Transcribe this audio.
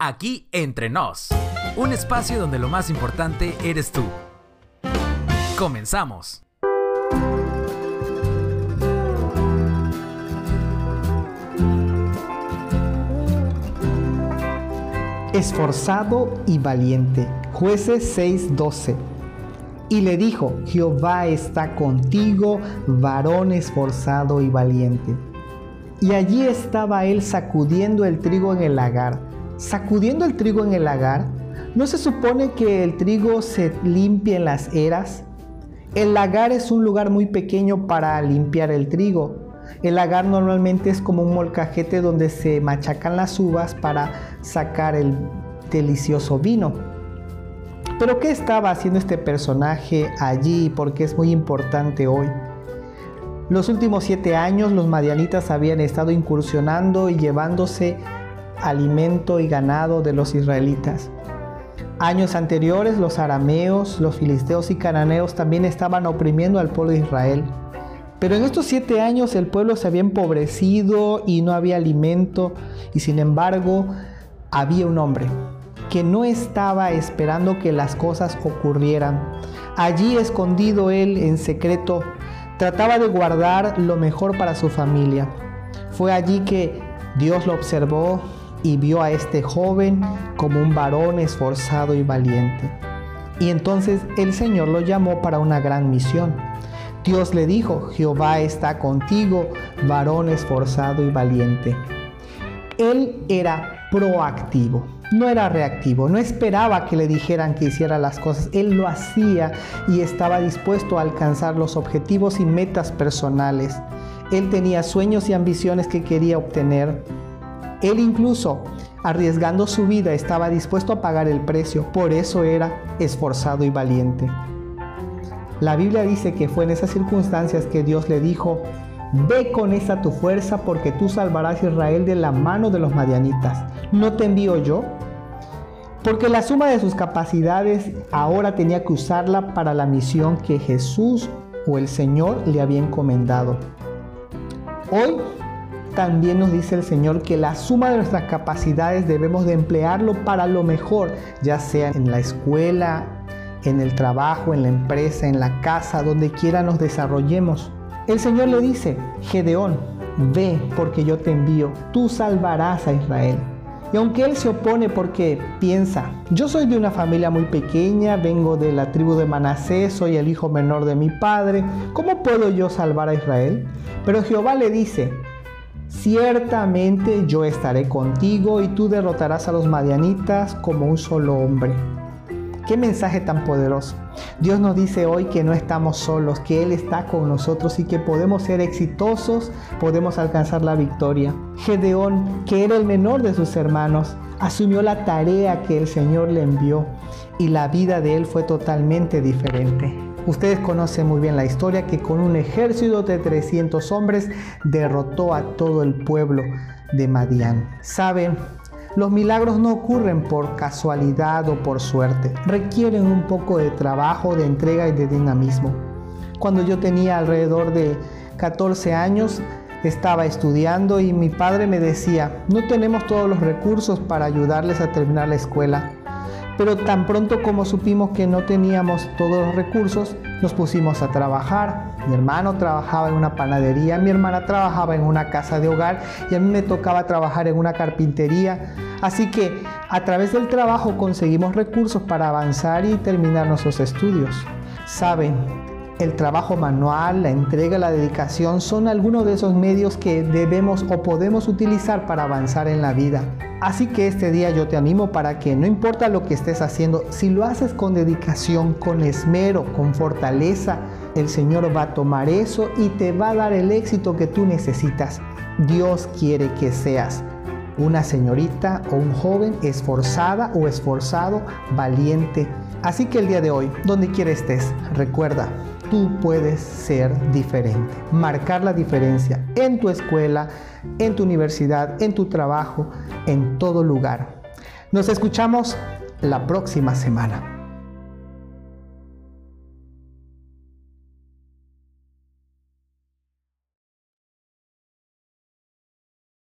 aquí entre nos. Un espacio donde lo más importante eres tú. Comenzamos. Esforzado y valiente. Jueces 6:12. Y le dijo, Jehová está contigo, varón esforzado y valiente. Y allí estaba él sacudiendo el trigo en el lagar. Sacudiendo el trigo en el lagar, ¿no se supone que el trigo se limpie en las eras? El lagar es un lugar muy pequeño para limpiar el trigo. El lagar normalmente es como un molcajete donde se machacan las uvas para sacar el delicioso vino. Pero ¿qué estaba haciendo este personaje allí? Porque es muy importante hoy. Los últimos siete años los madianitas habían estado incursionando y llevándose alimento y ganado de los israelitas. Años anteriores los arameos, los filisteos y cananeos también estaban oprimiendo al pueblo de Israel. Pero en estos siete años el pueblo se había empobrecido y no había alimento y sin embargo había un hombre que no estaba esperando que las cosas ocurrieran. Allí escondido él en secreto, trataba de guardar lo mejor para su familia. Fue allí que Dios lo observó y vio a este joven como un varón esforzado y valiente. Y entonces el Señor lo llamó para una gran misión. Dios le dijo, Jehová está contigo, varón esforzado y valiente. Él era proactivo no era reactivo, no esperaba que le dijeran que hiciera las cosas, él lo hacía y estaba dispuesto a alcanzar los objetivos y metas personales. Él tenía sueños y ambiciones que quería obtener. Él incluso, arriesgando su vida, estaba dispuesto a pagar el precio, por eso era esforzado y valiente. La Biblia dice que fue en esas circunstancias que Dios le dijo, Ve con esa tu fuerza porque tú salvarás a Israel de la mano de los madianitas. ¿No te envío yo? Porque la suma de sus capacidades ahora tenía que usarla para la misión que Jesús o el Señor le había encomendado. Hoy también nos dice el Señor que la suma de nuestras capacidades debemos de emplearlo para lo mejor, ya sea en la escuela, en el trabajo, en la empresa, en la casa, donde quiera nos desarrollemos. El Señor le dice, Gedeón, ve porque yo te envío, tú salvarás a Israel. Y aunque él se opone porque piensa, yo soy de una familia muy pequeña, vengo de la tribu de Manasés, soy el hijo menor de mi padre, ¿cómo puedo yo salvar a Israel? Pero Jehová le dice, ciertamente yo estaré contigo y tú derrotarás a los madianitas como un solo hombre. Qué mensaje tan poderoso. Dios nos dice hoy que no estamos solos, que Él está con nosotros y que podemos ser exitosos, podemos alcanzar la victoria. Gedeón, que era el menor de sus hermanos, asumió la tarea que el Señor le envió y la vida de él fue totalmente diferente. Ustedes conocen muy bien la historia que con un ejército de 300 hombres derrotó a todo el pueblo de Madián. Saben, los milagros no ocurren por casualidad o por suerte, requieren un poco de trabajo, de entrega y de dinamismo. Cuando yo tenía alrededor de 14 años, estaba estudiando y mi padre me decía, no tenemos todos los recursos para ayudarles a terminar la escuela. Pero tan pronto como supimos que no teníamos todos los recursos, nos pusimos a trabajar. Mi hermano trabajaba en una panadería, mi hermana trabajaba en una casa de hogar y a mí me tocaba trabajar en una carpintería. Así que a través del trabajo conseguimos recursos para avanzar y terminar nuestros estudios. Saben, el trabajo manual, la entrega, la dedicación son algunos de esos medios que debemos o podemos utilizar para avanzar en la vida. Así que este día yo te animo para que no importa lo que estés haciendo, si lo haces con dedicación, con esmero, con fortaleza, el Señor va a tomar eso y te va a dar el éxito que tú necesitas. Dios quiere que seas una señorita o un joven esforzada o esforzado, valiente. Así que el día de hoy, donde quiera estés, recuerda, tú puedes ser diferente, marcar la diferencia en tu escuela, en tu universidad, en tu trabajo, en todo lugar. Nos escuchamos la próxima semana.